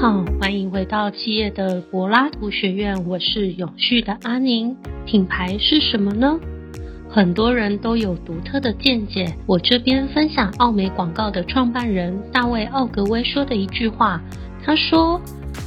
好，欢迎回到企业的柏拉图学院，我是永续的阿宁。品牌是什么呢？很多人都有独特的见解。我这边分享奥美广告的创办人大卫奥格威说的一句话，他说：“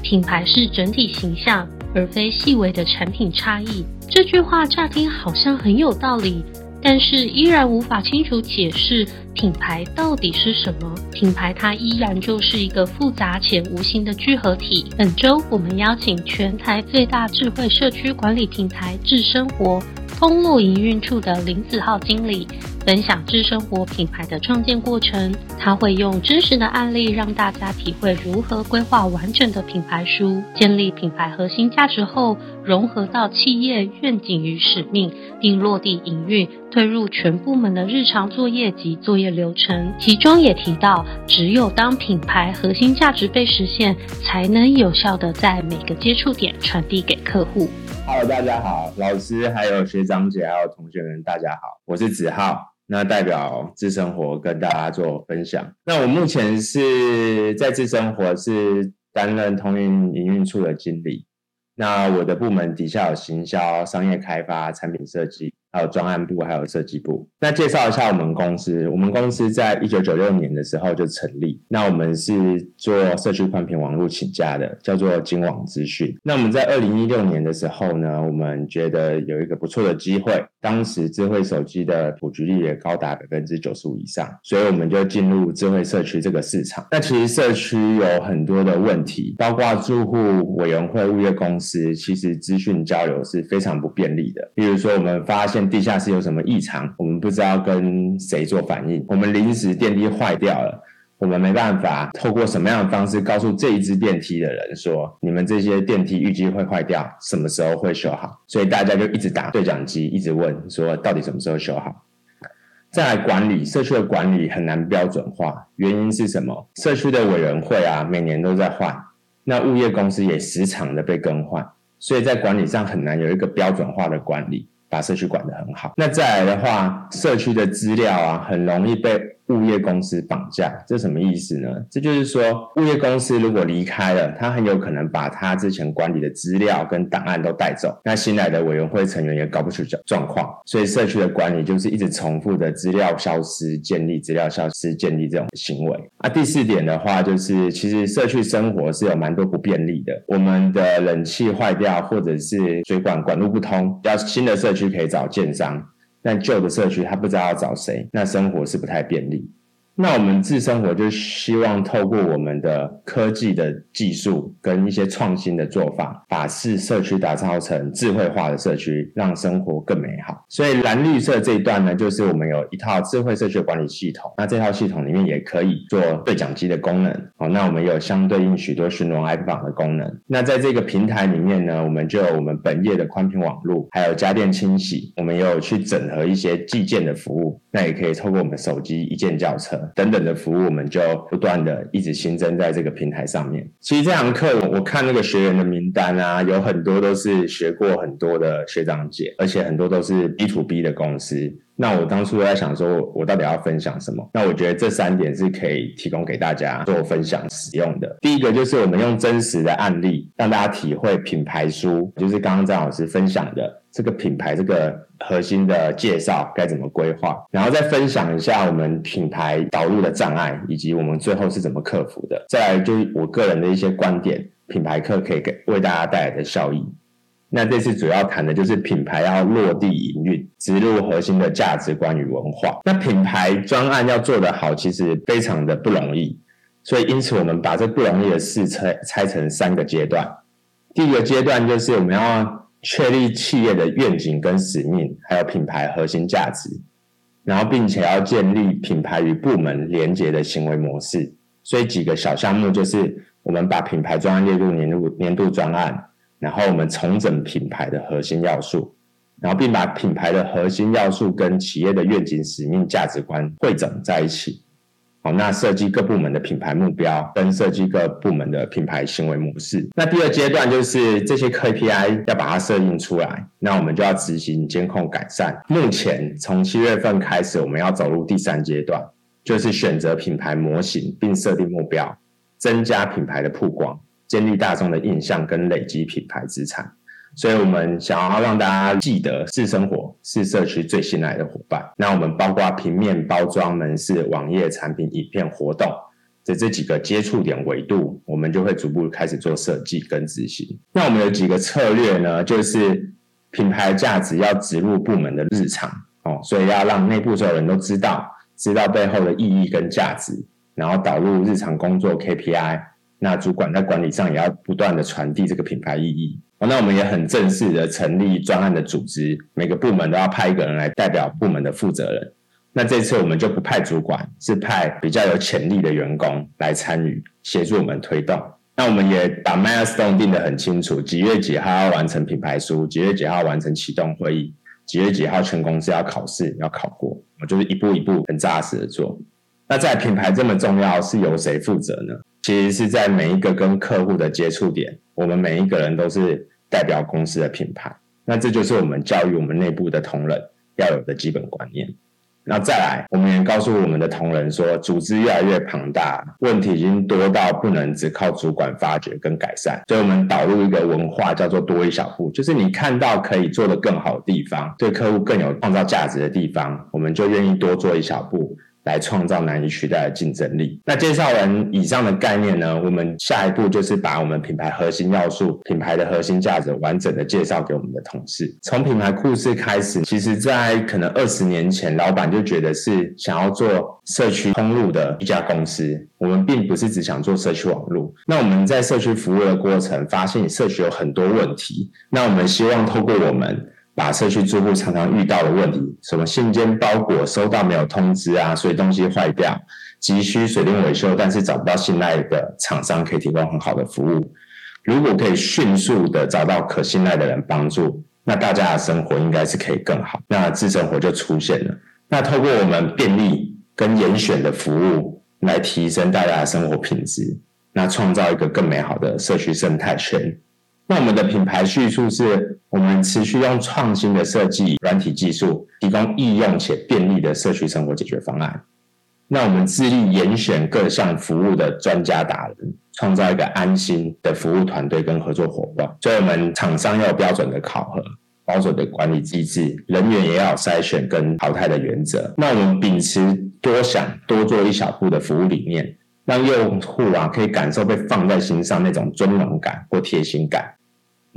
品牌是整体形象，而非细微的产品差异。”这句话乍听好像很有道理。但是依然无法清楚解释品牌到底是什么。品牌它依然就是一个复杂且无形的聚合体。本周我们邀请全台最大智慧社区管理平台智生活通路营运处的林子浩经理。分享智生活品牌的创建过程，他会用真实的案例让大家体会如何规划完整的品牌书，建立品牌核心价值后，融合到企业愿景与使命，并落地营运，推入全部门的日常作业及作业流程。其中也提到，只有当品牌核心价值被实现，才能有效的在每个接触点传递给客户。Hello，大家好，老师还有学长姐还有同学们，大家好，我是子浩。那代表智生活跟大家做分享。那我目前是在智生活是担任通运营运处的经理。那我的部门底下有行销、商业开发、产品设计。还有专案部，还有设计部。那介绍一下我们公司。我们公司在一九九六年的时候就成立。那我们是做社区宽频网络起家的，叫做金网资讯。那我们在二零一六年的时候呢，我们觉得有一个不错的机会。当时智慧手机的普及率也高达百分之九十五以上，所以我们就进入智慧社区这个市场。那其实社区有很多的问题，包括住户委员会、物业公司，其实资讯交流是非常不便利的。比如说，我们发现地下室有什么异常？我们不知道跟谁做反应。我们临时电梯坏掉了，我们没办法透过什么样的方式告诉这一支电梯的人说，你们这些电梯预计会坏掉，什么时候会修好？所以大家就一直打对讲机，一直问说到底什么时候修好？再来管理社区的管理很难标准化，原因是什么？社区的委员会啊，每年都在换，那物业公司也时常的被更换，所以在管理上很难有一个标准化的管理。把社区管得很好。那再来的话，社区的资料啊，很容易被。物业公司绑架，这什么意思呢？这就是说，物业公司如果离开了，他很有可能把他之前管理的资料跟档案都带走。那新来的委员会成员也搞不出状状况，所以社区的管理就是一直重复的资料消失、建立资料消失、建立这种行为。啊，第四点的话，就是其实社区生活是有蛮多不便利的。我们的冷气坏掉，或者是水管管路不通，要新的社区可以找建商。但旧的社区他不知道要找谁，那生活是不太便利。那我们智生活就希望透过我们的科技的技术跟一些创新的做法，把市社区打造成智慧化的社区，让生活更美好。所以蓝绿色这一段呢，就是我们有一套智慧社区管理系统。那这套系统里面也可以做对讲机的功能。好，那我们有相对应许多巡逻 IP 榜的功能。那在这个平台里面呢，我们就有我们本业的宽频网络，还有家电清洗，我们也有去整合一些寄件的服务。那也可以透过我们的手机一键叫车。等等的服务，我们就不断的一直新增在这个平台上面。其实这堂课我我看那个学员的名单啊，有很多都是学过很多的学长姐，而且很多都是 B to B 的公司。那我当初在想说，我到底要分享什么？那我觉得这三点是可以提供给大家做分享使用的。第一个就是我们用真实的案例，让大家体会品牌书，就是刚刚张老师分享的这个品牌这个核心的介绍该怎么规划，然后再分享一下我们品牌导入的障碍，以及我们最后是怎么克服的。再来就是我个人的一些观点，品牌课可以给为大家带来的效益。那这次主要谈的就是品牌要落地营运，植入核心的价值观与文化。那品牌专案要做得好，其实非常的不容易。所以因此，我们把这不容易的事拆拆成三个阶段。第一个阶段就是我们要确立企业的愿景跟使命，还有品牌核心价值，然后并且要建立品牌与部门连结的行为模式。所以几个小项目就是我们把品牌专案列入年度年度专案。然后我们重整品牌的核心要素，然后并把品牌的核心要素跟企业的愿景、使命、价值观汇整在一起。好，那设计各部门的品牌目标，跟设计各部门的品牌行为模式。那第二阶段就是这些 KPI 要把它设定出来，那我们就要执行监控改善。目前从七月份开始，我们要走入第三阶段，就是选择品牌模型并设定目标，增加品牌的曝光。建立大众的印象跟累积品牌资产。所以我们想要让大家记得，是生活是社区最信赖的伙伴。那我们包括平面包装、门市、网页产品、影片、活动的这几个接触点维度，我们就会逐步开始做设计跟执行。那我们有几个策略呢？就是品牌价值要植入部门的日常哦，所以要让内部所有人都知道，知道背后的意义跟价值，然后导入日常工作 KPI。那主管在管理上也要不断的传递这个品牌意义。那我们也很正式的成立专案的组织，每个部门都要派一个人来代表部门的负责人。那这次我们就不派主管，是派比较有潜力的员工来参与，协助我们推动。那我们也把 milestone 定得很清楚，几月几号要完成品牌书，几月几号完成启动会议，几月几号全公司要考试要考过，我就是一步一步很扎实的做。那在品牌这么重要，是由谁负责呢？其实是在每一个跟客户的接触点，我们每一个人都是代表公司的品牌。那这就是我们教育我们内部的同仁要有的基本观念。那再来，我们也告诉我们的同仁说，组织越来越庞大，问题已经多到不能只靠主管发掘跟改善。所以我们导入一个文化，叫做多一小步，就是你看到可以做得更好的地方，对客户更有创造价值的地方，我们就愿意多做一小步。来创造难以取代的竞争力。那介绍完以上的概念呢？我们下一步就是把我们品牌核心要素、品牌的核心价值完整的介绍给我们的同事。从品牌故事开始，其实在可能二十年前，老板就觉得是想要做社区通路的一家公司。我们并不是只想做社区网络。那我们在社区服务的过程，发现社区有很多问题。那我们希望透过我们。把社区住户常常遇到的问题，什么信件包裹收到没有通知啊，所以东西坏掉，急需水电维修，但是找不到信赖的厂商可以提供很好的服务。如果可以迅速的找到可信赖的人帮助，那大家的生活应该是可以更好。那智生活就出现了。那透过我们便利跟严选的服务，来提升大家的生活品质，那创造一个更美好的社区生态圈。那我们的品牌叙述是我们持续用创新的设计软体技术，提供易用且便利的社区生活解决方案。那我们致力严选各项服务的专家达人，创造一个安心的服务团队跟合作伙伴。所以，我们厂商要有标准的考核、保守的管理机制，人员也要筛选跟淘汰的原则。那我们秉持多想多做一小步的服务理念，让用户啊可以感受被放在心上那种尊荣感或贴心感。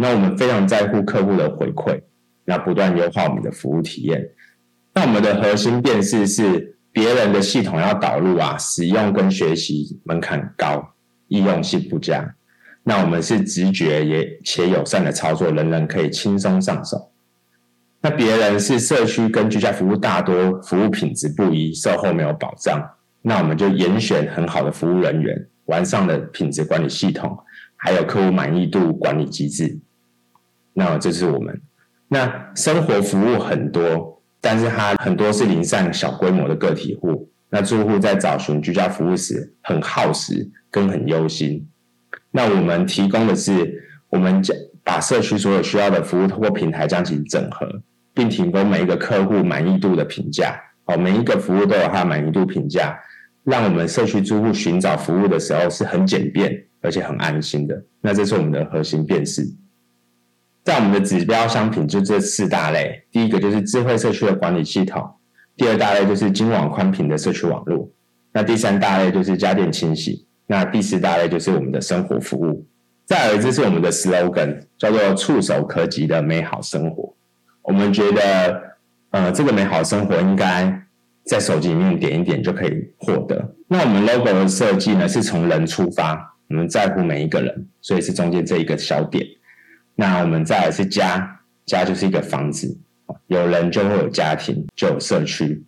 那我们非常在乎客户的回馈，那不断优化我们的服务体验。那我们的核心辨识是别人的系统要导入啊，使用跟学习门槛高，易用性不佳。那我们是直觉也且友善的操作，人人可以轻松上手。那别人是社区跟居家服务大多服务品质不一，售后没有保障。那我们就严选很好的服务人员，完善的品质管理系统。还有客户满意度管理机制，那这是我们。那生活服务很多，但是它很多是零散小规模的个体户。那住户在找寻居家服务时，很耗时跟很忧心。那我们提供的是，我们将把社区所有需要的服务通过平台将其整合，并提供每一个客户满意度的评价。哦，每一个服务都有它满意度评价，让我们社区住户寻找服务的时候是很简便。而且很安心的，那这是我们的核心辨识。在我们的指标商品就这四大类，第一个就是智慧社区的管理系统，第二大类就是金网宽频的社区网络，那第三大类就是家电清洗，那第四大类就是我们的生活服务。再而这是我们的 slogan，叫做触手可及的美好生活。我们觉得，呃，这个美好生活应该在手机里面点一点就可以获得。那我们 logo 的设计呢，是从人出发。我们在乎每一个人，所以是中间这一个小点。那我们再来是家，家就是一个房子，有人就会有家庭，就有社区。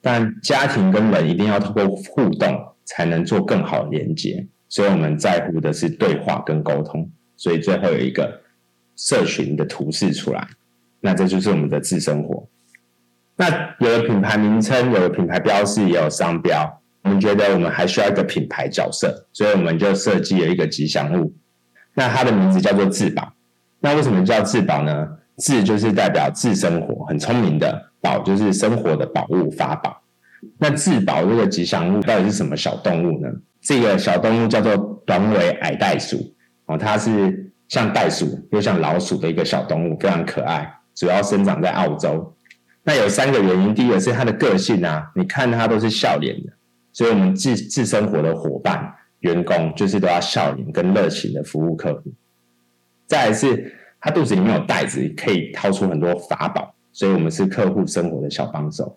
但家庭跟人一定要透过互动，才能做更好的连接。所以我们在乎的是对话跟沟通。所以最后有一个社群的图示出来，那这就是我们的自生活。那有了品牌名称，有了品牌标识，也有商标。我们觉得我们还需要一个品牌角色，所以我们就设计了一个吉祥物。那它的名字叫做“智宝”。那为什么叫智宝呢？“智”就是代表智生活，很聪明的；“宝”就是生活的宝物、法宝。那智宝这个吉祥物到底是什么小动物呢？这个小动物叫做短尾矮袋鼠。哦，它是像袋鼠又像老鼠的一个小动物，非常可爱，主要生长在澳洲。那有三个原因，第一个是它的个性啊，你看它都是笑脸的，所以我们自自生活的伙伴、员工就是都要笑脸跟热情的服务客户。再来是它肚子里面有袋子，可以掏出很多法宝，所以我们是客户生活的小帮手。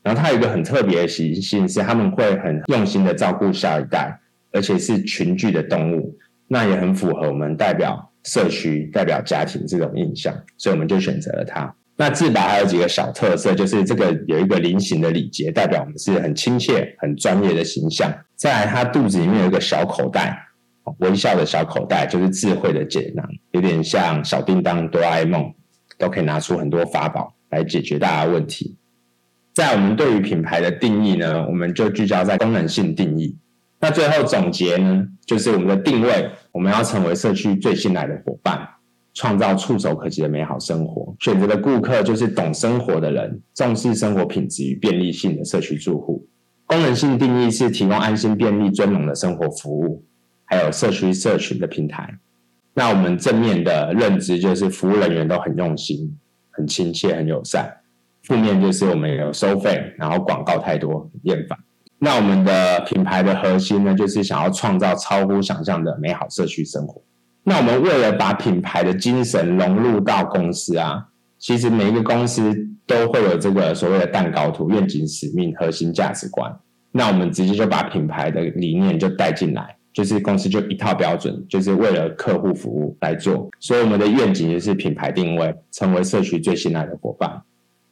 然后它有一个很特别的习性，是他们会很用心的照顾下一代，而且是群聚的动物，那也很符合我们代表社区、代表家庭这种印象，所以我们就选择了它。那自拔还有几个小特色，就是这个有一个菱形的礼节，代表我们是很亲切、很专业的形象。再来，它肚子里面有一个小口袋，微笑的小口袋，就是智慧的解囊，有点像小叮当、哆啦 A 梦，都可以拿出很多法宝来解决大家问题。在我们对于品牌的定义呢，我们就聚焦在功能性定义。那最后总结呢，就是我们的定位，我们要成为社区最信赖的伙伴，创造触手可及的美好生活。选择的顾客就是懂生活的人，重视生活品质与便利性的社区住户。功能性定义是提供安心、便利、尊荣的生活服务，还有社区社群的平台。那我们正面的认知就是服务人员都很用心、很亲切、很友善。负面就是我们有收费，然后广告太多，厌烦。那我们的品牌的核心呢，就是想要创造超乎想象的美好社区生活。那我们为了把品牌的精神融入到公司啊，其实每一个公司都会有这个所谓的蛋糕图、愿景、使命、核心价值观。那我们直接就把品牌的理念就带进来，就是公司就一套标准，就是为了客户服务来做。所以我们的愿景就是品牌定位，成为社区最信赖的伙伴。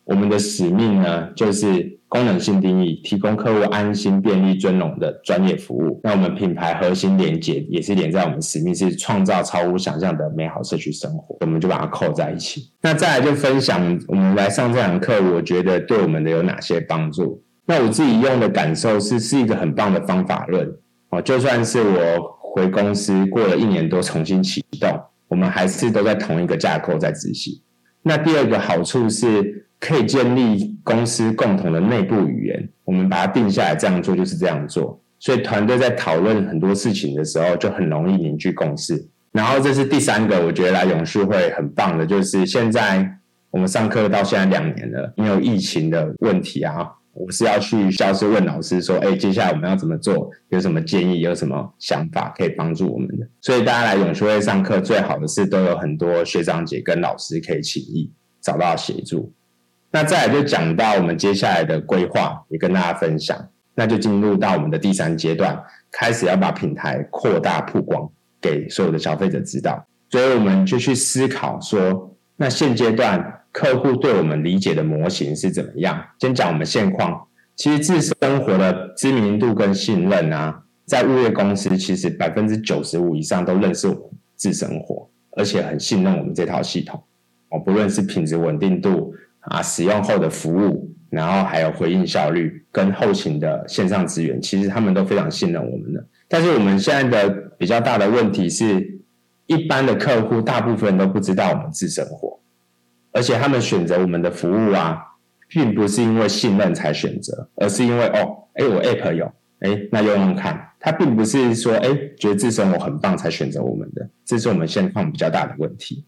我们的使命呢，就是功能性定义，提供客户安心、便利、尊荣的专业服务。那我们品牌核心连接也是连在我们使命，是创造超乎想象的美好社区生活。我们就把它扣在一起。那再来就分享我们来上这堂课，我觉得对我们的有哪些帮助？那我自己用的感受是，是一个很棒的方法论哦。就算是我回公司过了一年多，重新启动，我们还是都在同一个架构在执行。那第二个好处是。可以建立公司共同的内部语言，我们把它定下来，这样做就是这样做。所以团队在讨论很多事情的时候，就很容易凝聚共识。然后这是第三个，我觉得来永续会很棒的，就是现在我们上课到现在两年了，因为疫情的问题啊，我是要去教室问老师说，哎，接下来我们要怎么做？有什么建议？有什么想法可以帮助我们的？所以大家来永学会上课，最好的是都有很多学长姐跟老师可以请益，找到协助。那再来就讲到我们接下来的规划，也跟大家分享。那就进入到我们的第三阶段，开始要把品牌扩大曝光给所有的消费者知道。所以我们就去思考说，那现阶段客户对我们理解的模型是怎么样？先讲我们现况，其实自生活的知名度跟信任啊，在物业公司其实百分之九十五以上都认识我们自生活，而且很信任我们这套系统。哦，不论是品质稳定度。啊，使用后的服务，然后还有回应效率跟后勤的线上资源，其实他们都非常信任我们的。但是我们现在的比较大的问题是，一般的客户大部分都不知道我们自生活，而且他们选择我们的服务啊，并不是因为信任才选择，而是因为哦，哎，我 App 有，哎，那用用看。他并不是说哎，觉得自身我很棒才选择我们的，这是我们现况比较大的问题。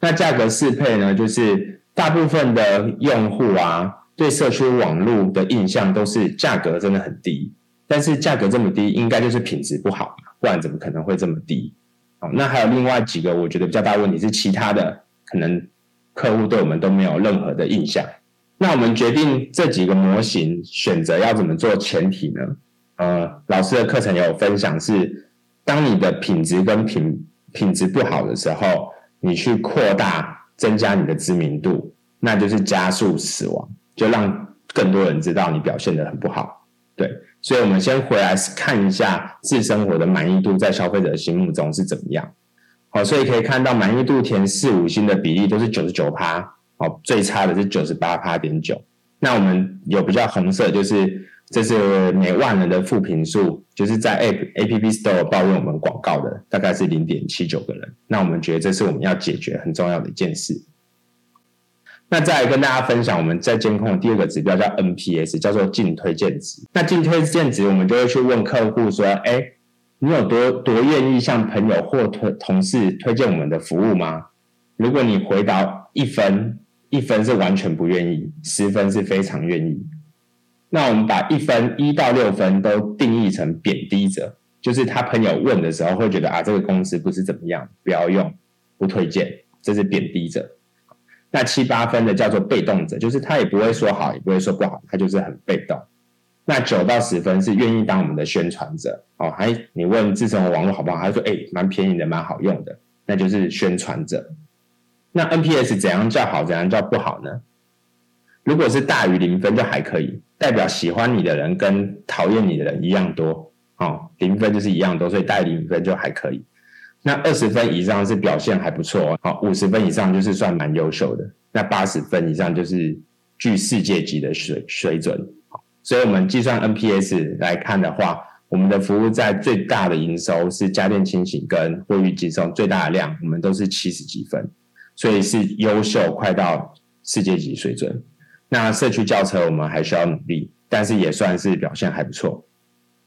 那价格适配呢，就是。大部分的用户啊，对社区网络的印象都是价格真的很低，但是价格这么低，应该就是品质不好不然怎么可能会这么低？哦，那还有另外几个我觉得比较大问题是其他的，可能客户对我们都没有任何的印象。那我们决定这几个模型选择要怎么做前提呢？呃，老师的课程有分享是，当你的品质跟品品质不好的时候，你去扩大。增加你的知名度，那就是加速死亡，就让更多人知道你表现的很不好。对，所以我们先回来看一下自生活的满意度在消费者心目中是怎么样。好，所以可以看到满意度填四五星的比例都是九十九趴，哦，最差的是九十八趴点九。那我们有比较红色就是。这是每万人的负评数，就是在 A A P P Store 抱怨我们广告的，大概是零点七九个人。那我们觉得这是我们要解决很重要的一件事。那再来跟大家分享，我们在监控的第二个指标叫 N P S，叫做净推荐值。那净推荐值，我们就会去问客户说：，哎，你有多多愿意向朋友或推同事推荐我们的服务吗？如果你回答一分，一分是完全不愿意，十分是非常愿意。那我们把一分一到六分都定义成贬低者，就是他朋友问的时候会觉得啊，这个公司不是怎么样，不要用，不推荐，这是贬低者。那七八分的叫做被动者，就是他也不会说好，也不会说不好，他就是很被动。那九到十分是愿意当我们的宣传者哦，还你问自身网络好不好，他说哎，蛮便宜的，蛮好用的，那就是宣传者。那 NPS 怎样叫好，怎样叫不好呢？如果是大于零分就还可以，代表喜欢你的人跟讨厌你的人一样多哦，零分就是一样多，所以带零分就还可以。那二十分以上是表现还不错，哦，五十分以上就是算蛮优秀的，那八十分以上就是具世界级的水水准。所以我们计算 NPS 来看的话，我们的服务在最大的营收是家电清洗跟卫浴寄送最大的量，我们都是七十几分，所以是优秀，快到世界级水准。那社区轿车我们还需要努力，但是也算是表现还不错。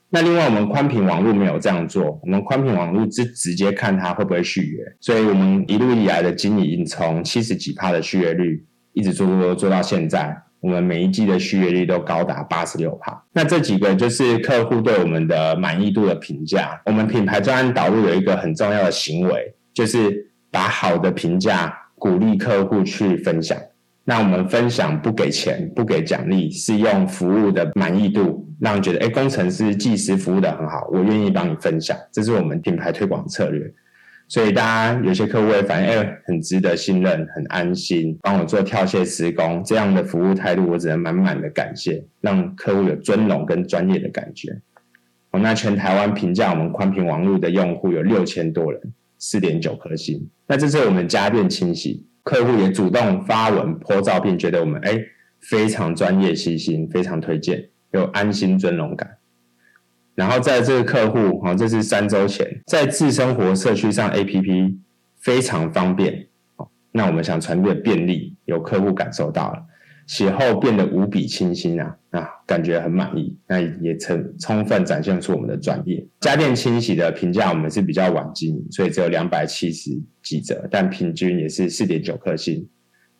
那另外我们宽频网络没有这样做，我们宽频网络是直接看它会不会续约，所以我们一路以来的经营从七十几帕的续约率，一直做做做到现在。我们每一季的续约率都高达八十六帕。那这几个就是客户对我们的满意度的评价。我们品牌专案导入有一个很重要的行为，就是把好的评价鼓励客户去分享。那我们分享不给钱，不给奖励，是用服务的满意度，让觉得，哎，工程师、技师服务的很好，我愿意帮你分享。这是我们品牌推广策略。所以大家有些客户会反映，哎，很值得信任，很安心，帮我做跳卸施工，这样的服务态度，我只能满满的感谢，让客户有尊荣跟专业的感觉。哦，那全台湾评价我们宽频网络的用户有六千多人，四点九颗星。那这是我们家电清洗，客户也主动发文、po 照片，觉得我们哎非常专业、细心，非常推荐，有安心、尊荣感。然后在这个客户，哈，这是三周前，在自生活社区上，A P P 非常方便，哦，那我们想传递的便利，有客户感受到了，写后变得无比清新啊，啊，感觉很满意，那也充充分展现出我们的专业。家电清洗的评价我们是比较晚经营，所以只有两百七十几折，但平均也是四点九颗星。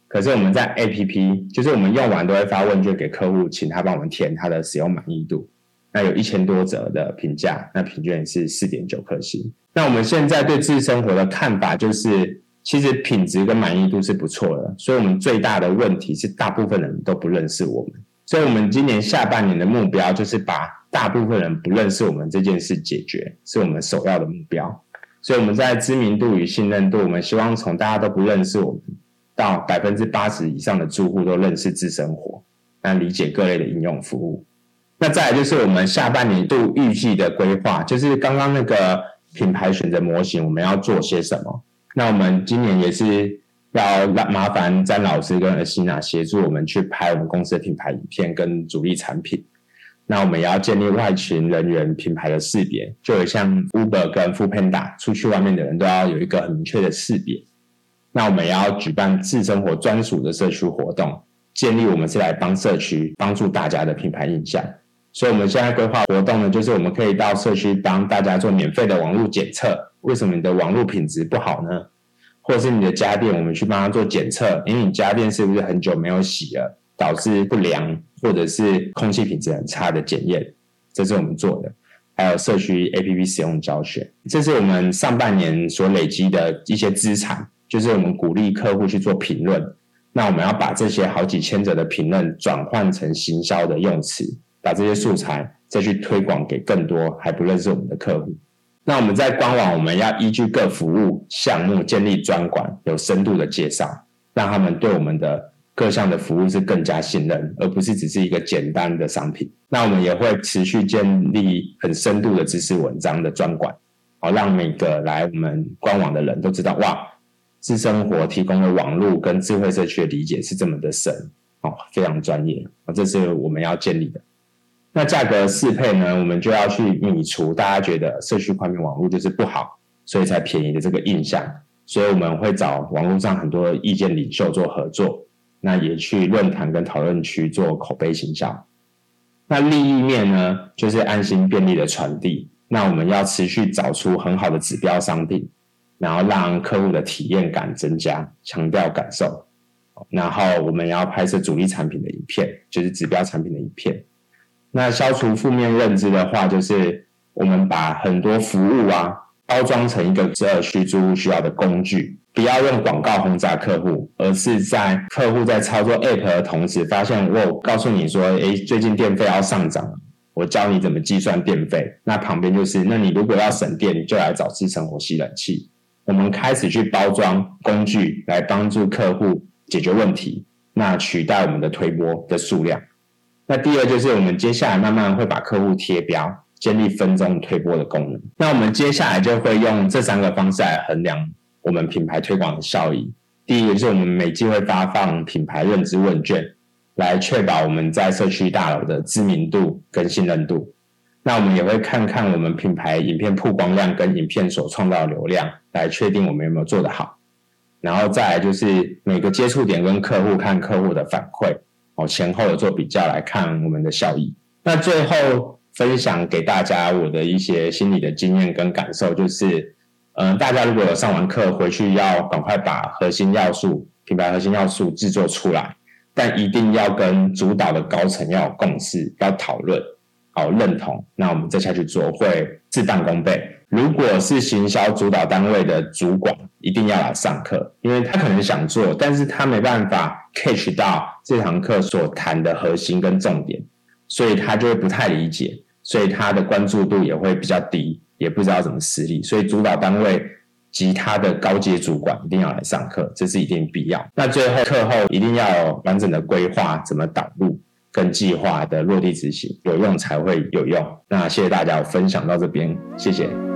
可是我们在 A P P，就是我们用完都会发问卷给客户，请他帮我们填他的使用满意度。那有一千多折的评价，那平均是四点九颗星。那我们现在对自生活的看法就是，其实品质跟满意度是不错的，所以我们最大的问题是大部分人都不认识我们。所以我们今年下半年的目标就是把大部分人不认识我们这件事解决，是我们首要的目标。所以我们在知名度与信任度，我们希望从大家都不认识我们，到百分之八十以上的住户都认识自生活，那理解各类的应用服务。那再来就是我们下半年度预计的规划，就是刚刚那个品牌选择模型，我们要做些什么？那我们今年也是要麻烦詹老师跟尔西娜协助我们去拍我们公司的品牌影片跟主力产品。那我们也要建立外勤人员品牌的识别，就有像 Uber 跟 f o o Panda 出去外面的人都要有一个很明确的识别。那我们也要举办自生活专属的社区活动，建立我们是来帮社区帮助大家的品牌印象。所以，我们现在规划活动呢，就是我们可以到社区帮大家做免费的网络检测。为什么你的网络品质不好呢？或者是你的家电，我们去帮他做检测，因为你家电是不是很久没有洗了，导致不良，或者是空气品质很差的检验，这是我们做的。还有社区 APP 使用教学，这是我们上半年所累积的一些资产，就是我们鼓励客户去做评论。那我们要把这些好几千则的评论转换成行销的用词。把这些素材再去推广给更多还不认识我们的客户。那我们在官网，我们要依据各服务项目建立专管，有深度的介绍，让他们对我们的各项的服务是更加信任，而不是只是一个简单的商品。那我们也会持续建立很深度的知识文章的专管，好让每个来我们官网的人都知道，哇，智生活提供的网络跟智慧社区的理解是这么的深，哦，非常专业，啊，这是我们要建立的。那价格适配呢？我们就要去米除大家觉得社区宽频网络就是不好，所以才便宜的这个印象。所以我们会找网络上很多意见领袖做合作，那也去论坛跟讨论区做口碑形象。那利益面呢，就是安心便利的传递。那我们要持续找出很好的指标商品，然后让客户的体验感增加，强调感受。然后我们要拍摄主力产品的影片，就是指标产品的影片。那消除负面认知的话，就是我们把很多服务啊包装成一个这需租户需要的工具，不要用广告轰炸客户，而是在客户在操作 App 的同时，发现我告诉你说，诶，最近电费要上涨了。我教你怎么计算电费，那旁边就是，那你如果要省电，你就来找智成活吸冷气。我们开始去包装工具来帮助客户解决问题，那取代我们的推波的数量。那第二就是我们接下来慢慢会把客户贴标，建立分钟推波的功能。那我们接下来就会用这三个方式来衡量我们品牌推广的效益。第一个是我们每季会发放品牌认知问卷。来确保我们在社区大楼的知名度跟信任度。那我们也会看看我们品牌影片曝光量跟影片所创造的流量，来确定我们有没有做得好。然后再来就是每个接触点跟客户看客户的反馈，哦前后的做比较来看我们的效益。那最后分享给大家我的一些心理的经验跟感受，就是，嗯，大家如果有上完课回去，要赶快把核心要素、品牌核心要素制作出来。但一定要跟主导的高层要有共识，要讨论，好认同，那我们再下去做会事半功倍。如果是行销主导单位的主管，一定要来上课，因为他可能想做，但是他没办法 catch 到这堂课所谈的核心跟重点，所以他就会不太理解，所以他的关注度也会比较低，也不知道怎么施力，所以主导单位。及他的高阶主管一定要来上课，这是一定必要。那最后课后一定要有完整的规划，怎么导入跟计划的落地执行，有用才会有用。那谢谢大家，分享到这边，谢谢。